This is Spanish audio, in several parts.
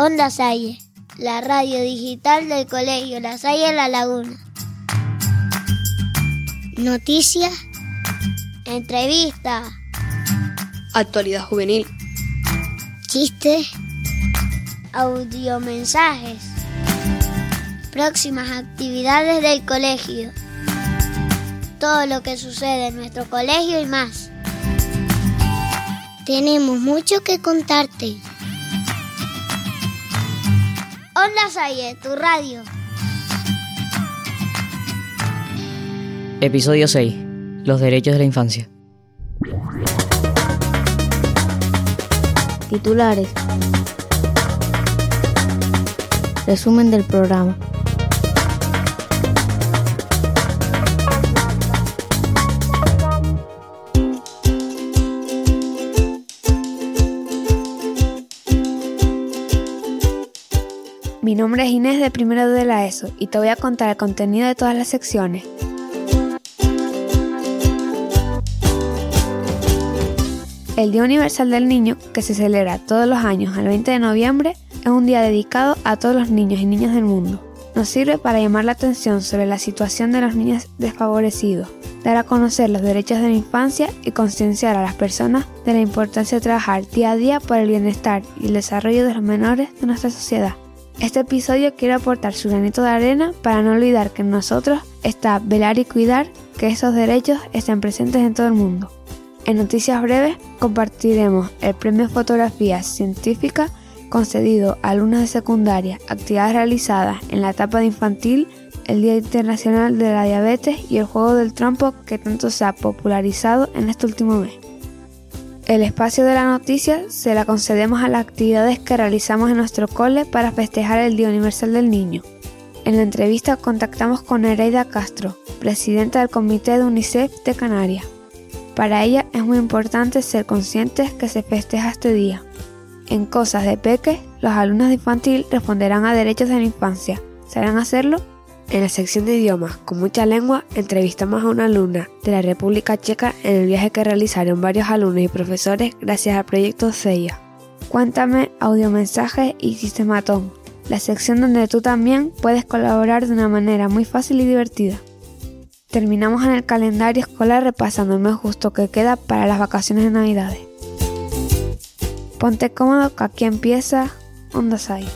Onda Salle, la radio digital del Colegio La Salle La Laguna. Noticias, entrevistas, Actualidad juvenil. chistes, audiomensajes, próximas actividades del colegio, todo lo que sucede en nuestro colegio y más. Tenemos mucho que contarte. Onda Salle, tu radio. Episodio 6. Los derechos de la infancia. Titulares. Resumen del programa. Nombre es Inés de primero de la ESO y te voy a contar el contenido de todas las secciones. El Día Universal del Niño, que se celebra todos los años el 20 de noviembre, es un día dedicado a todos los niños y niñas del mundo. Nos sirve para llamar la atención sobre la situación de los niños desfavorecidos, dar a conocer los derechos de la infancia y concienciar a las personas de la importancia de trabajar día a día por el bienestar y el desarrollo de los menores de nuestra sociedad. Este episodio quiere aportar su granito de arena para no olvidar que en nosotros está velar y cuidar que esos derechos estén presentes en todo el mundo. En noticias breves compartiremos el premio Fotografía Científica concedido a alumnos de secundaria, actividades realizadas en la etapa de infantil, el Día Internacional de la Diabetes y el juego del trompo que tanto se ha popularizado en este último mes. El espacio de la noticia se la concedemos a las actividades que realizamos en nuestro cole para festejar el Día Universal del Niño. En la entrevista contactamos con Nereida Castro, presidenta del Comité de UNICEF de Canarias. Para ella es muy importante ser conscientes que se festeja este día. En Cosas de Peque, los alumnos de infantil responderán a derechos de la infancia. ¿Sabrán hacerlo? En la sección de idiomas, con mucha lengua, entrevistamos a una alumna de la República Checa en el viaje que realizaron varios alumnos y profesores gracias al proyecto CEIA. Cuéntame, audiomensajes y sistematón, la sección donde tú también puedes colaborar de una manera muy fácil y divertida. Terminamos en el calendario escolar repasando el mes justo que queda para las vacaciones de Navidades. Ponte cómodo que aquí empieza Onda Sai.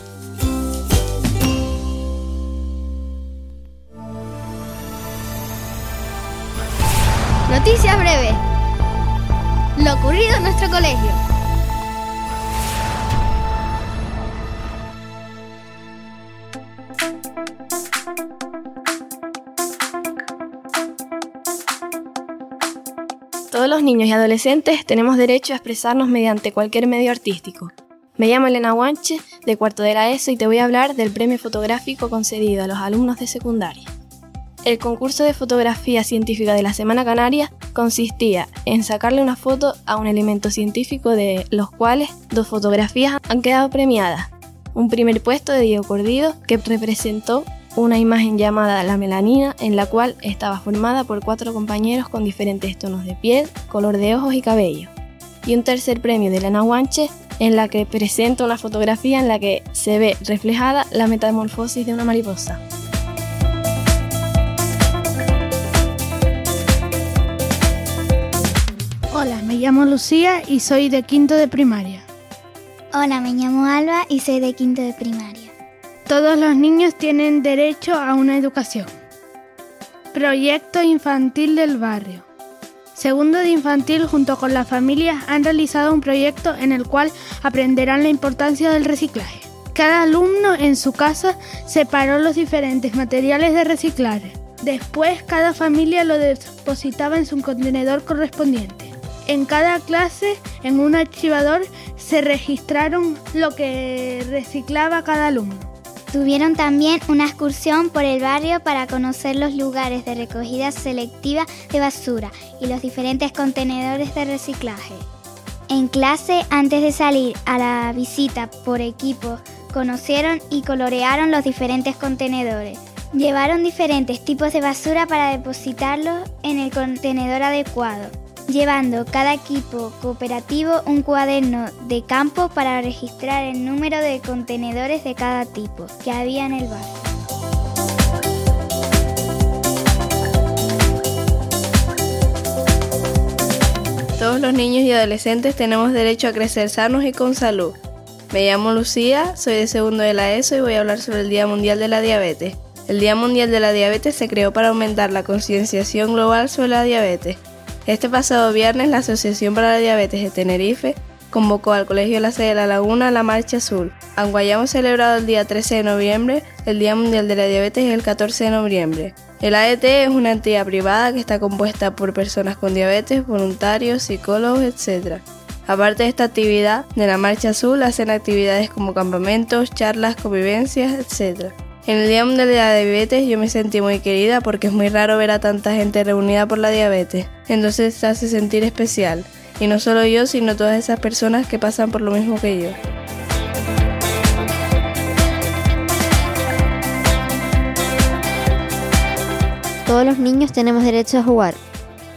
Noticias breves. Lo ocurrido en nuestro colegio. Todos los niños y adolescentes tenemos derecho a expresarnos mediante cualquier medio artístico. Me llamo Elena Guanche, de cuarto de la ESO, y te voy a hablar del premio fotográfico concedido a los alumnos de secundaria. El concurso de fotografía científica de la Semana Canaria consistía en sacarle una foto a un elemento científico de los cuales dos fotografías han quedado premiadas. Un primer puesto de Diego Cordido que representó una imagen llamada La Melanina en la cual estaba formada por cuatro compañeros con diferentes tonos de piel, color de ojos y cabello. Y un tercer premio de Elena Guanche en la que presenta una fotografía en la que se ve reflejada la metamorfosis de una mariposa. Me llamo Lucía y soy de quinto de primaria. Hola, me llamo Alba y soy de quinto de primaria. Todos los niños tienen derecho a una educación. Proyecto infantil del barrio. Segundo de infantil junto con las familias han realizado un proyecto en el cual aprenderán la importancia del reciclaje. Cada alumno en su casa separó los diferentes materiales de reciclar. Después cada familia lo depositaba en su contenedor correspondiente. En cada clase, en un archivador, se registraron lo que reciclaba cada alumno. Tuvieron también una excursión por el barrio para conocer los lugares de recogida selectiva de basura y los diferentes contenedores de reciclaje. En clase, antes de salir a la visita por equipo, conocieron y colorearon los diferentes contenedores. Llevaron diferentes tipos de basura para depositarlos en el contenedor adecuado. Llevando cada equipo cooperativo un cuaderno de campo para registrar el número de contenedores de cada tipo que había en el barrio. Todos los niños y adolescentes tenemos derecho a crecer sanos y con salud. Me llamo Lucía, soy de segundo de la ESO y voy a hablar sobre el Día Mundial de la Diabetes. El Día Mundial de la Diabetes se creó para aumentar la concienciación global sobre la diabetes. Este pasado viernes la Asociación para la Diabetes de Tenerife convocó al Colegio la Sede de la Laguna la Marcha Azul. Aunque hayamos celebrado el día 13 de noviembre, el Día Mundial de la Diabetes es el 14 de noviembre. El AET es una entidad privada que está compuesta por personas con diabetes, voluntarios, psicólogos, etc. Aparte de esta actividad, de la Marcha Azul hacen actividades como campamentos, charlas, convivencias, etc. En el Día Mundial de la Diabetes yo me sentí muy querida porque es muy raro ver a tanta gente reunida por la diabetes, entonces se hace sentir especial. Y no solo yo, sino todas esas personas que pasan por lo mismo que yo. Todos los niños tenemos derecho a jugar.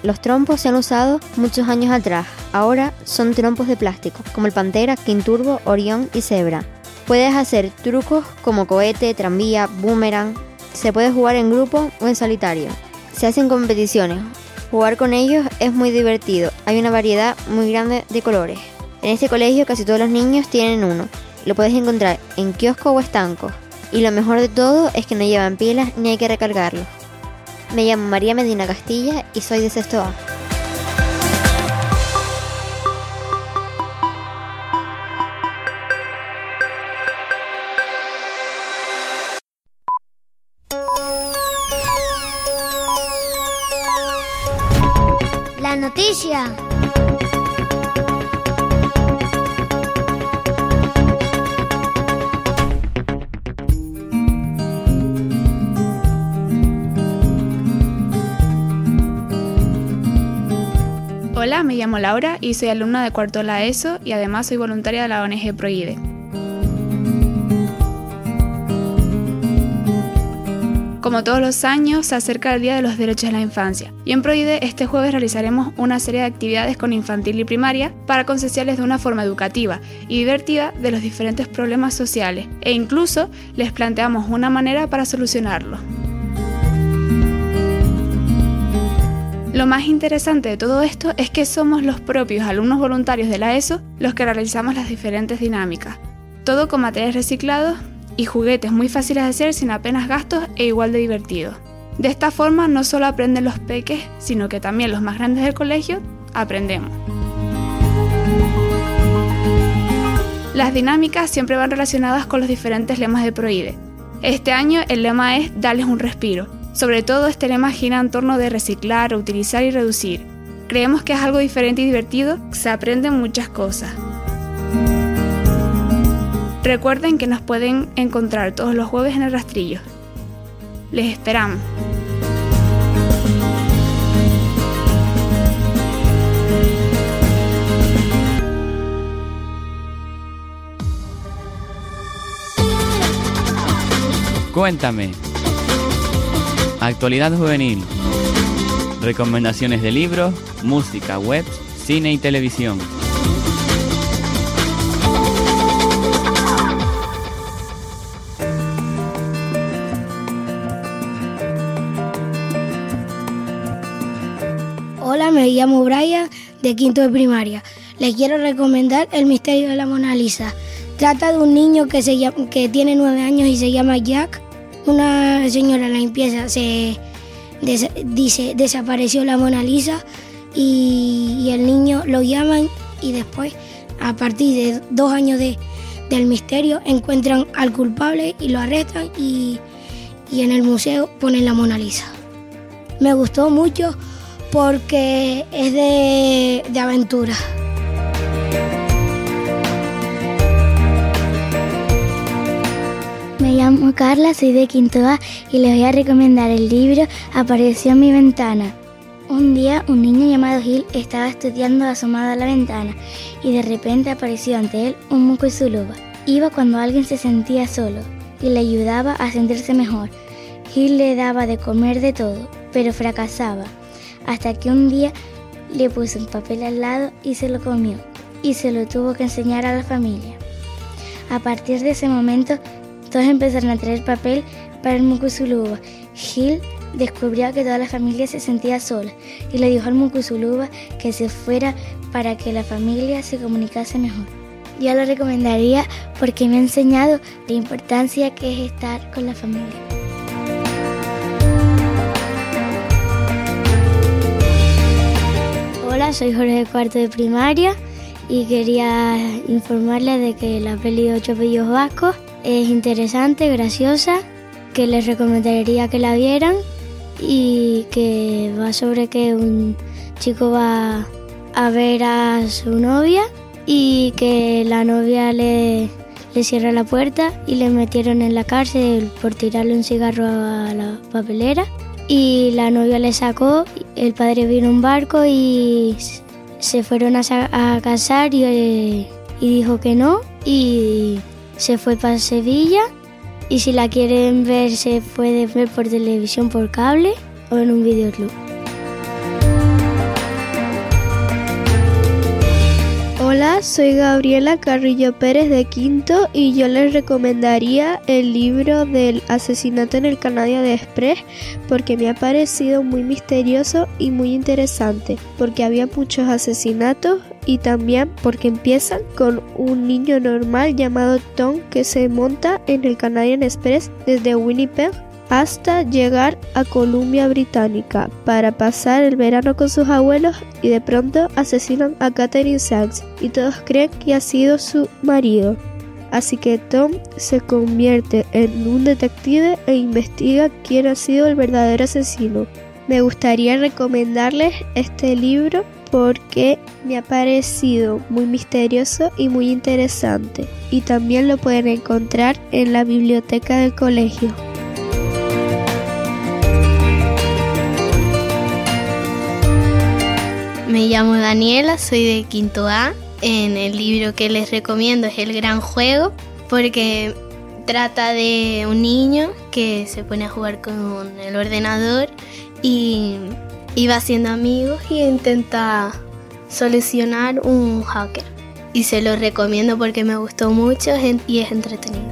Los trompos se han usado muchos años atrás. Ahora son trompos de plástico, como el Pantera, Quinturbo, Orión y Zebra. Puedes hacer trucos como cohete, tranvía, boomerang. Se puede jugar en grupo o en solitario. Se hacen competiciones. Jugar con ellos es muy divertido. Hay una variedad muy grande de colores. En este colegio casi todos los niños tienen uno. Lo puedes encontrar en kiosco o estanco. Y lo mejor de todo es que no llevan pilas ni hay que recargarlo. Me llamo María Medina Castilla y soy de sexto A. noticia. Hola, me llamo Laura y soy alumna de cuarto la ESO y además soy voluntaria de la ONG Proide. Como todos los años, se acerca el Día de los Derechos de la Infancia y en Proide este jueves realizaremos una serie de actividades con infantil y primaria para concienciarles de una forma educativa y divertida de los diferentes problemas sociales e incluso les planteamos una manera para solucionarlos. Lo más interesante de todo esto es que somos los propios alumnos voluntarios de la ESO los que realizamos las diferentes dinámicas. Todo con materiales reciclados y juguetes muy fáciles de hacer sin apenas gastos e igual de divertidos. De esta forma no solo aprenden los peques, sino que también los más grandes del colegio aprendemos. Las dinámicas siempre van relacionadas con los diferentes lemas de Proide. Este año el lema es Darles un respiro, sobre todo este lema gira en torno de reciclar, utilizar y reducir. Creemos que es algo diferente y divertido, se aprenden muchas cosas. Recuerden que nos pueden encontrar todos los jueves en el rastrillo. Les esperamos. Cuéntame. Actualidad juvenil. Recomendaciones de libros, música, web, cine y televisión. Me llamo Brian de quinto de primaria. Les quiero recomendar El misterio de la Mona Lisa. Trata de un niño que, se que tiene nueve años y se llama Jack. Una señora la limpieza se dice desapareció la Mona Lisa y, y, el niño lo llaman y después a partir de dos años de, del misterio encuentran al culpable y lo arrestan y, y en el museo ponen la Mona Lisa. Me gustó mucho porque es de, de aventura. Me llamo Carla, soy de Quinto A y les voy a recomendar el libro Apareció en mi ventana. Un día un niño llamado Gil estaba estudiando asomado a la ventana y de repente apareció ante él un moco y su luva. Iba cuando alguien se sentía solo y le ayudaba a sentirse mejor. Gil le daba de comer de todo, pero fracasaba, hasta que un día le puso un papel al lado y se lo comió. Y se lo tuvo que enseñar a la familia. A partir de ese momento, todos empezaron a traer papel para el mucusuluba. Gil descubrió que toda la familia se sentía sola y le dijo al mucusuluba que se fuera para que la familia se comunicase mejor. Yo lo recomendaría porque me ha enseñado la importancia que es estar con la familia. Soy Jorge Cuarto de Primaria y quería informarles de que la peli de Ocho Bellos Vascos es interesante, graciosa, que les recomendaría que la vieran y que va sobre que un chico va a ver a su novia y que la novia le, le cierra la puerta y le metieron en la cárcel por tirarle un cigarro a la papelera y la novia le sacó, el padre vino un barco y se fueron a, a casar y, y dijo que no y se fue para Sevilla y si la quieren ver se puede ver por televisión por cable o en un videoclub. Hola, soy Gabriela Carrillo Pérez de Quinto y yo les recomendaría el libro del asesinato en el Canadia de Express porque me ha parecido muy misterioso y muy interesante porque había muchos asesinatos y también porque empiezan con un niño normal llamado Tom que se monta en el Canadian Express desde Winnipeg hasta llegar a Columbia Británica para pasar el verano con sus abuelos y de pronto asesinan a Catherine Sachs y todos creen que ha sido su marido. Así que Tom se convierte en un detective e investiga quién ha sido el verdadero asesino. Me gustaría recomendarles este libro porque me ha parecido muy misterioso y muy interesante y también lo pueden encontrar en la biblioteca del colegio. Me llamo Daniela, soy de quinto A. En el libro que les recomiendo es El Gran Juego, porque trata de un niño que se pone a jugar con el ordenador y, va haciendo amigos y intenta solucionar un hacker. Y se lo recomiendo porque me gustó mucho y es entretenido.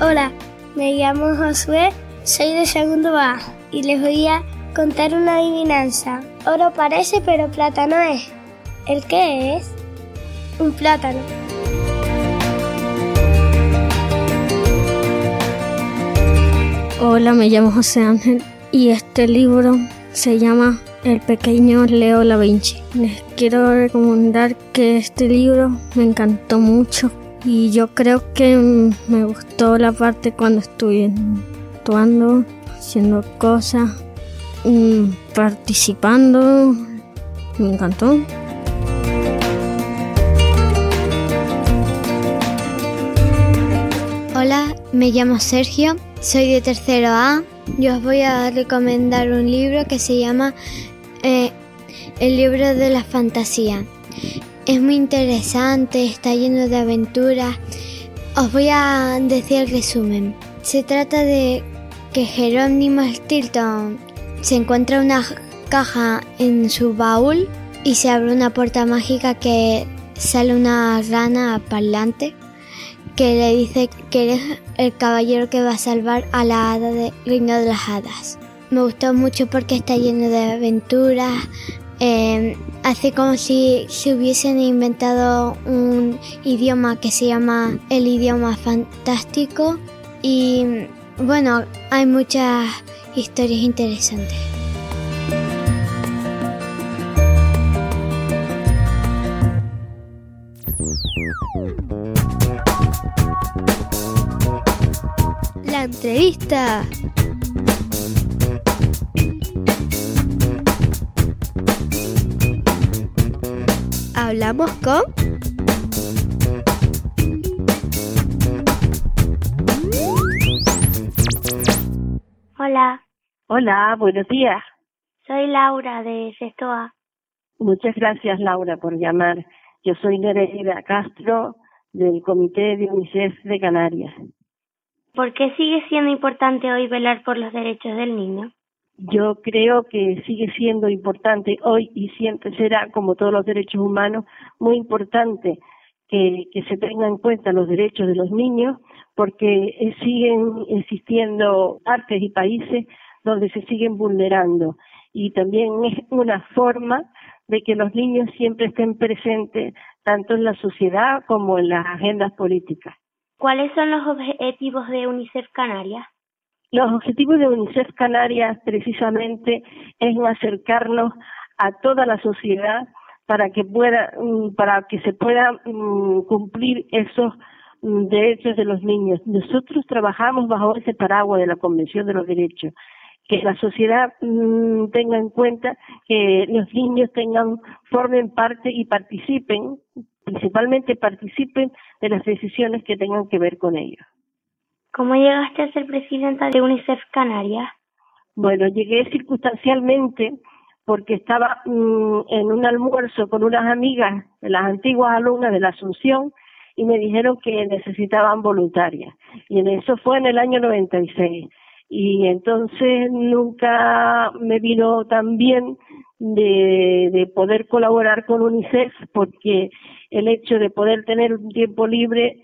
Hola, me llamo Josué soy de segundo A y les voy a contar una adivinanza. Oro parece, pero plata no es. ¿El qué es? Un plátano. Hola, me llamo José Ángel y este libro se llama El pequeño Leo da Vinci. Les quiero recomendar que este libro me encantó mucho y yo creo que me gustó la parte cuando estuve actuando, haciendo cosas, mm, participando. Me encantó. Hola, me llamo Sergio, soy de tercero A. Yo os voy a recomendar un libro que se llama eh, El libro de la fantasía. Es muy interesante, está lleno de aventuras. Os voy a decir el resumen. Se trata de Jerónimo Stilton se encuentra una caja en su baúl y se abre una puerta mágica que sale una rana parlante que le dice que eres el caballero que va a salvar a la hada del reino de las hadas. Me gustó mucho porque está lleno de aventuras, eh, hace como si se hubiesen inventado un idioma que se llama el idioma fantástico y bueno, hay muchas historias interesantes. La entrevista. Hablamos con Hola. Buenos días. Soy Laura de Sestoa. Muchas gracias, Laura, por llamar. Yo soy Nereida Castro del Comité de UNICEF de Canarias. ¿Por qué sigue siendo importante hoy velar por los derechos del niño? Yo creo que sigue siendo importante hoy y siempre será, como todos los derechos humanos, muy importante que, que se tengan en cuenta los derechos de los niños porque siguen existiendo artes y países donde se siguen vulnerando y también es una forma de que los niños siempre estén presentes tanto en la sociedad como en las agendas políticas. ¿Cuáles son los objetivos de UNICEF Canarias? Los objetivos de UNICEF Canarias precisamente es acercarnos a toda la sociedad para que pueda mm, para que se puedan mm, cumplir esos mm, derechos de los niños. Nosotros trabajamos bajo ese paraguas de la Convención de los Derechos, que la sociedad tenga en cuenta que los niños tengan formen parte y participen, principalmente participen de las decisiones que tengan que ver con ellos. ¿Cómo llegaste a ser presidenta de UNICEF Canarias? Bueno, llegué circunstancialmente porque estaba mm, en un almuerzo con unas amigas de las antiguas alumnas de la Asunción y me dijeron que necesitaban voluntarias. Y en eso fue en el año 96. Y entonces nunca me vino tan bien de, de poder colaborar con UNICEF porque el hecho de poder tener un tiempo libre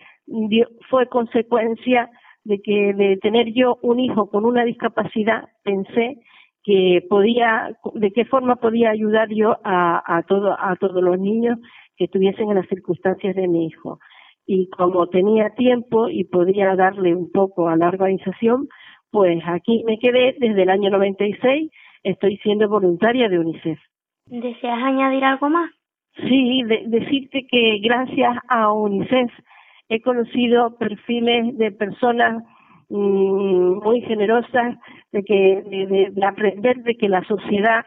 fue consecuencia de que de tener yo un hijo con una discapacidad, pensé que podía, de qué forma podía ayudar yo a, a, todo, a todos los niños que estuviesen en las circunstancias de mi hijo. Y como tenía tiempo y podía darle un poco a la organización, pues aquí me quedé desde el año 96, estoy siendo voluntaria de UNICEF. ¿Deseas añadir algo más? Sí, decirte que gracias a UNICEF he conocido perfiles de personas mm, muy generosas, de que de, aprender de que la sociedad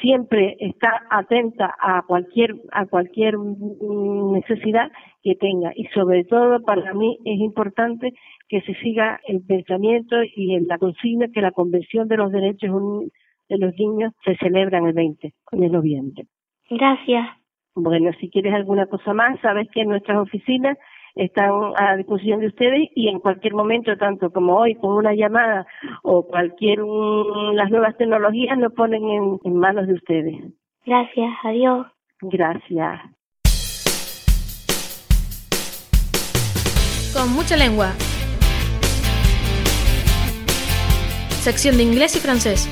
siempre está atenta a cualquier a cualquier mm, necesidad que tenga y sobre todo para mí es importante que se siga el pensamiento y la consigna que la Convención de los Derechos de los Niños se celebra en el 20 de noviembre. Gracias. Bueno, si quieres alguna cosa más, sabes que en nuestras oficinas están a disposición de ustedes y en cualquier momento, tanto como hoy, con una llamada o cualquier las nuevas tecnologías lo ponen en, en manos de ustedes. Gracias, adiós. Gracias. Con mucha lengua. Sección de inglés y francés.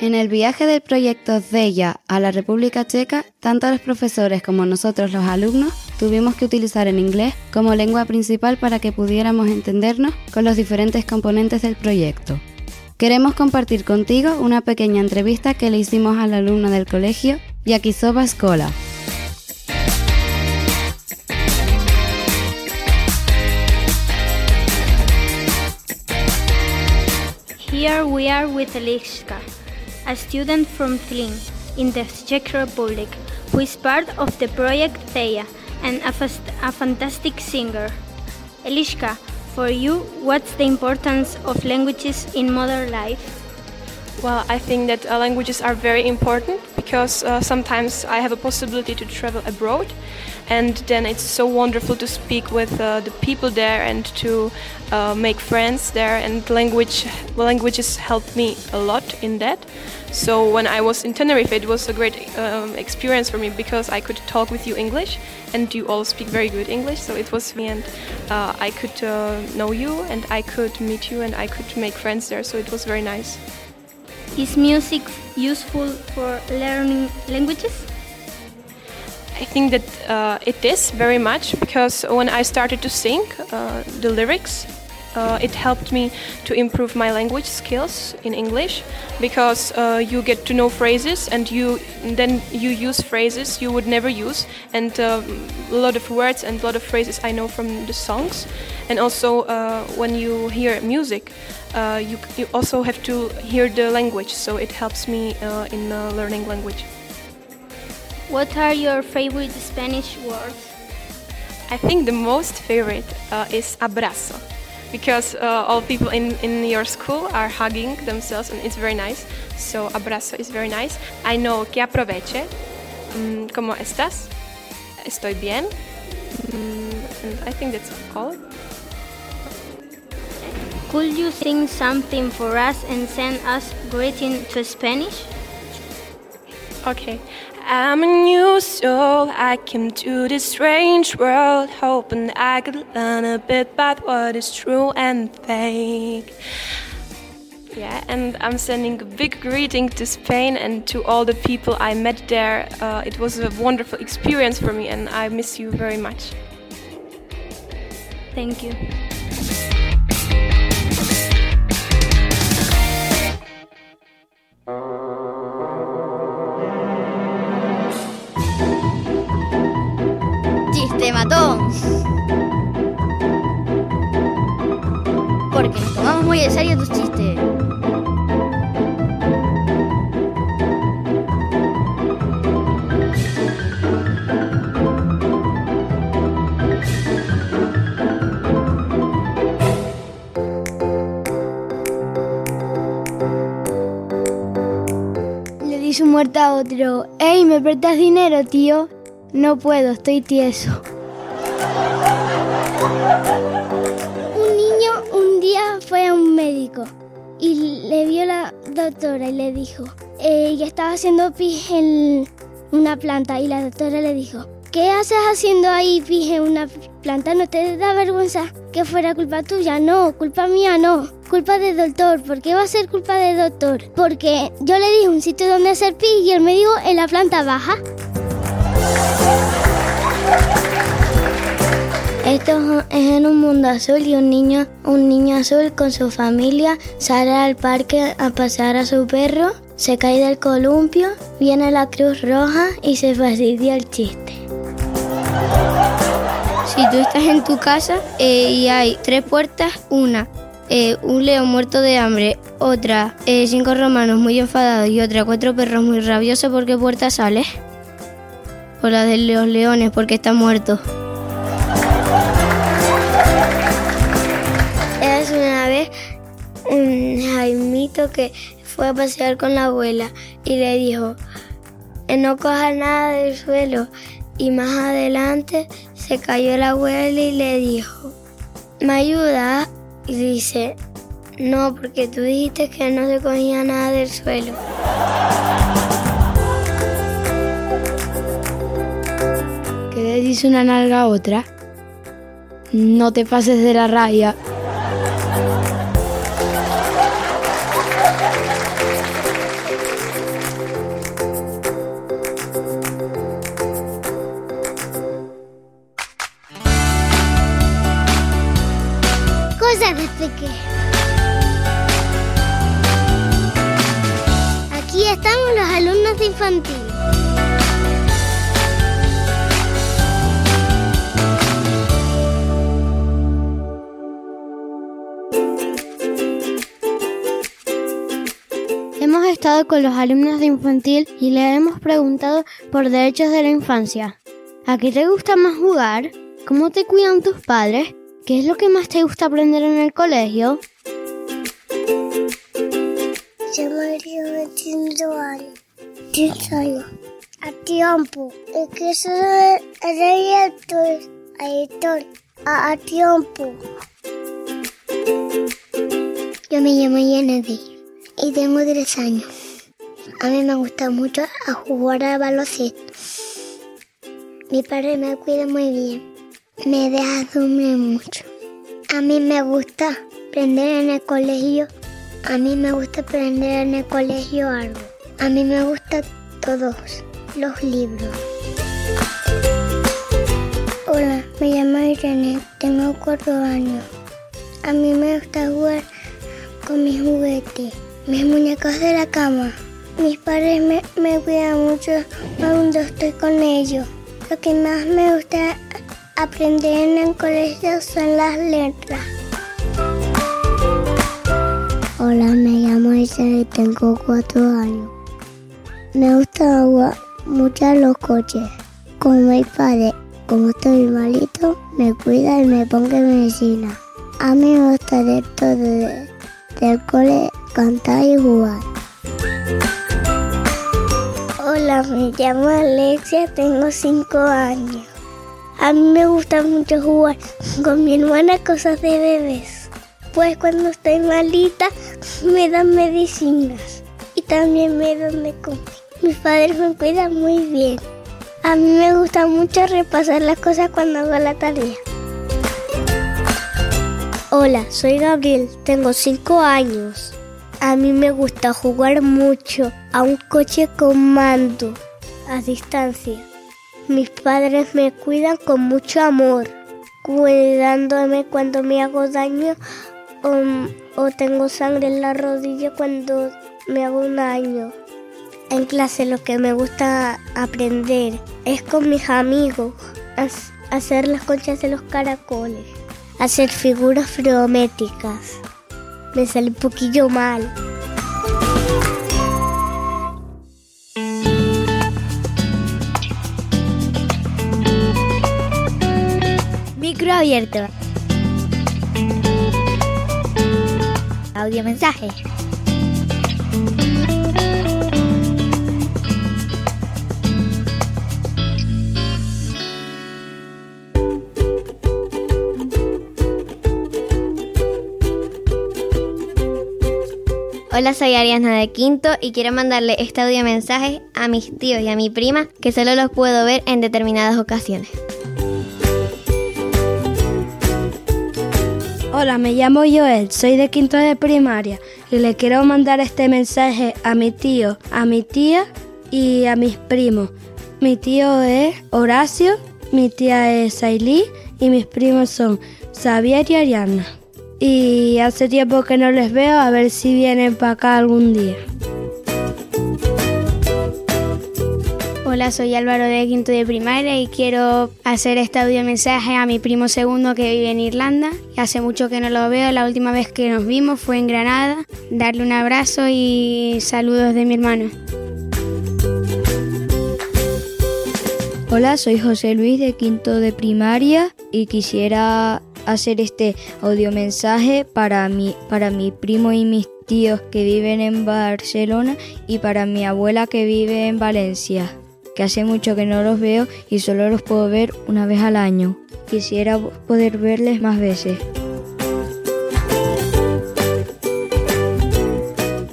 En el viaje del proyecto Zella a la República Checa, tanto los profesores como nosotros los alumnos tuvimos que utilizar el inglés como lengua principal para que pudiéramos entendernos con los diferentes componentes del proyecto. Queremos compartir contigo una pequeña entrevista que le hicimos al alumno del colegio, Yakisova Skola. Here we are with Elishka, a student from Tlin in the Czech Republic, who is part of the project Theia and a, a fantastic singer. Elishka, for you, what's the importance of languages in modern life? Well, I think that uh, languages are very important because uh, sometimes I have a possibility to travel abroad, and then it's so wonderful to speak with uh, the people there and to uh, make friends there. And language languages help me a lot in that. So when I was in Tenerife, it was a great um, experience for me because I could talk with you English, and you all speak very good English. So it was me, and uh, I could uh, know you, and I could meet you, and I could make friends there. So it was very nice. Is music useful for learning languages? I think that uh, it is very much because when I started to sing uh, the lyrics, uh, it helped me to improve my language skills in English because uh, you get to know phrases and you then you use phrases you would never use and uh, a lot of words and a lot of phrases I know from the songs and also uh, when you hear music uh, you, you also have to hear the language so it helps me uh, in learning language. What are your favorite Spanish words? I think the most favorite is abrazo because uh, all people in, in your school are hugging themselves and it's very nice. So abrazo is very nice. I know que aproveche. Mm, ¿Cómo estás? Estoy bien. Mm, and I think that's all. Could you sing something for us and send us greeting to Spanish? Okay. I'm a new soul. I came to this strange world, hoping I could learn a bit about what is true and fake. Yeah, and I'm sending a big greeting to Spain and to all the people I met there. Uh, it was a wonderful experience for me, and I miss you very much. Thank you. Tus. Le di su muerte a otro. ¡Ey, me prestas dinero, tío! No puedo, estoy tieso. Doctora y le dijo eh, que estaba haciendo pis en una planta y la doctora le dijo, ¿qué haces haciendo ahí pis en una planta? ¿No te da vergüenza que fuera culpa tuya? No, culpa mía no, culpa del doctor. ¿Por qué va a ser culpa del doctor? Porque yo le dije un sitio donde hacer pis y él me dijo en la planta baja. Esto es en un mundo azul y un niño, un niño azul con su familia sale al parque a pasear a su perro, se cae del columpio, viene la Cruz Roja y se fastidia el chiste. Si tú estás en tu casa eh, y hay tres puertas, una, eh, un león muerto de hambre, otra, eh, cinco romanos muy enfadados y otra, cuatro perros muy rabiosos, ¿por qué puerta sales? Por la de los leones, porque está muerto. Que fue a pasear con la abuela y le dijo, "Eh, no cojas nada del suelo. Y más adelante se cayó la abuela y le dijo, ¿me ayudas? Y dice, no, porque tú dijiste que no se cogía nada del suelo. ¿Qué le dice una nalga a otra? No te pases de la raya. Infantil. Hemos estado con los alumnos de infantil y le hemos preguntado por derechos de la infancia. ¿A qué te gusta más jugar? ¿Cómo te cuidan tus padres? ¿Qué es lo que más te gusta aprender en el colegio? Yo me A tiempo. Es que el director. A A, tiempo. Yo me llamo Kennedy y tengo tres años. A mí me gusta mucho jugar al baloncesto. Mi padre me cuida muy bien. Me deja dormir mucho. A mí me gusta aprender en el colegio. A mí me gusta aprender en el colegio algo. A mí me gustan todos los libros. Hola, me llamo Irene, tengo cuatro años. A mí me gusta jugar con mis juguetes, mis muñecos de la cama. Mis padres me, cuidan mucho cuando estoy con ellos. Lo que más me gusta aprender en el colegio son las letras. Hola, me llamo Isabel tengo cuatro años. Me gusta mucho los coches. Con mi padre, como estoy malito, me cuida y me ponga medicina. A mí me gusta de todo de- del cole, cantar y jugar. Hola, me llamo Alexia, tengo 5 años. A mí me gusta mucho jugar con mi hermana cosas de bebés. Pues cuando estoy malita me dan medicinas y también me dan de comer. Mis padres me cuidan muy bien. A mí me gusta mucho repasar las cosas cuando hago la tarea. Hola, soy Gabriel, tengo 5 años. A mí me gusta jugar mucho a un coche con mando a distancia. Mis padres me cuidan con mucho amor, cuidándome cuando me hago daño o, o tengo sangre en la rodilla cuando me hago un daño. En clase lo que me gusta aprender es con mis amigos, hacer las conchas de los caracoles, hacer figuras geométricas. Me sale un poquillo mal. Micro abierto. Audio mensaje. Hola, soy Ariana de Quinto y quiero mandarle este audio mensaje a mis tíos y a mi prima que solo los puedo ver en determinadas ocasiones. Hola, me llamo Joel, soy de quinto de primaria y le quiero mandar este mensaje a mi tío, a mi tía y a mis primos. Mi tío es Horacio, mi tía es Ailí y mis primos son Xavier y Ariana. Y hace tiempo que no les veo, a ver si vienen para acá algún día. Hola, soy Álvaro de quinto de primaria y quiero hacer este audio mensaje a mi primo segundo que vive en Irlanda. Hace mucho que no lo veo, la última vez que nos vimos fue en Granada. Darle un abrazo y saludos de mi hermano. Hola, soy José Luis de quinto de primaria y quisiera hacer este audio mensaje para mi, para mi primo y mis tíos que viven en Barcelona y para mi abuela que vive en Valencia, que hace mucho que no los veo y solo los puedo ver una vez al año. Quisiera poder verles más veces.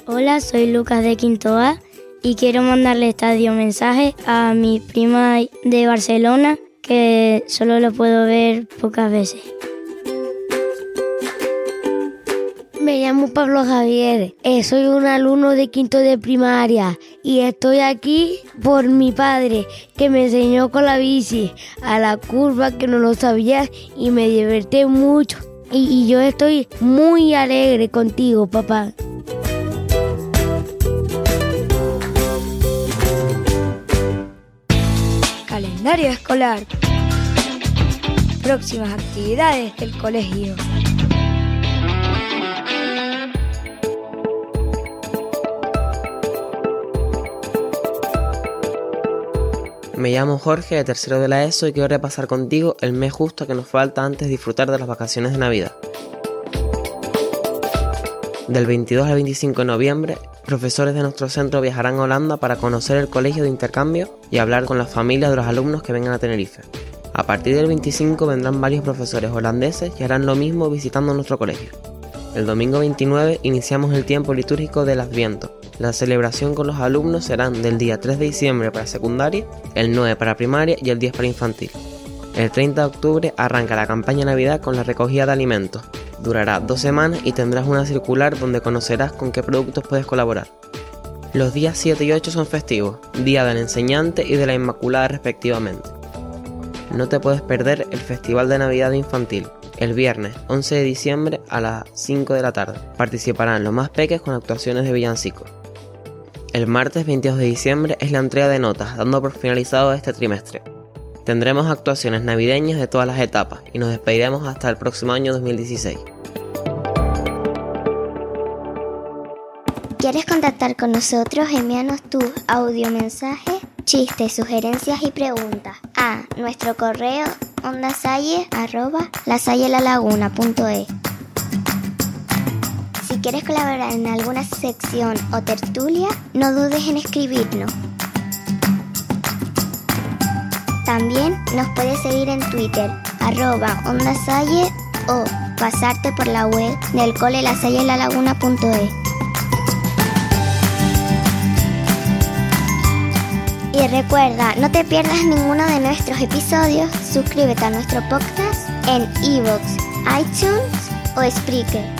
Hola, soy Lucas de Quinto A y quiero mandarle este audio mensaje a mi prima de Barcelona que solo lo puedo ver pocas veces. Me llamo Pablo Javier, eh, soy un alumno de quinto de primaria y estoy aquí por mi padre que me enseñó con la bici a la curva que no lo sabía y me divertí mucho. Y, y yo estoy muy alegre contigo, papá. Calendario escolar. Próximas actividades del colegio. Me llamo Jorge de tercero de la ESO y quiero repasar contigo el mes justo que nos falta antes de disfrutar de las vacaciones de Navidad. Del 22 al 25 de noviembre, profesores de nuestro centro viajarán a Holanda para conocer el colegio de intercambio y hablar con las familias de los alumnos que vengan a Tenerife. A partir del 25 vendrán varios profesores holandeses y harán lo mismo visitando nuestro colegio. El domingo 29 iniciamos el tiempo litúrgico del Adviento. La celebración con los alumnos serán del día 3 de diciembre para secundaria, el 9 para primaria y el 10 para infantil. El 30 de octubre arranca la campaña Navidad con la recogida de alimentos. Durará dos semanas y tendrás una circular donde conocerás con qué productos puedes colaborar. Los días 7 y 8 son festivos, Día del Enseñante y de la Inmaculada respectivamente. No te puedes perder el Festival de Navidad Infantil, el viernes 11 de diciembre a las 5 de la tarde. Participarán los más peques con actuaciones de villancicos. El martes 22 de diciembre es la entrega de notas, dando por finalizado este trimestre. Tendremos actuaciones navideñas de todas las etapas y nos despediremos hasta el próximo año 2016. ¿Quieres contactar con nosotros? Envíanos tu audio mensaje, chistes, sugerencias y preguntas a nuestro correo ondasalle arroba lasallelalaguna.es. quieres colaborar en alguna sección o tertulia, no dudes en escribirnos. También nos puedes seguir en Twitter, arroba ondasalle o pasarte por la web del cole lasallelalaguna.es. Y recuerda, no te pierdas ninguno de nuestros episodios, suscríbete a nuestro podcast en iVoox, iTunes o Spreaker.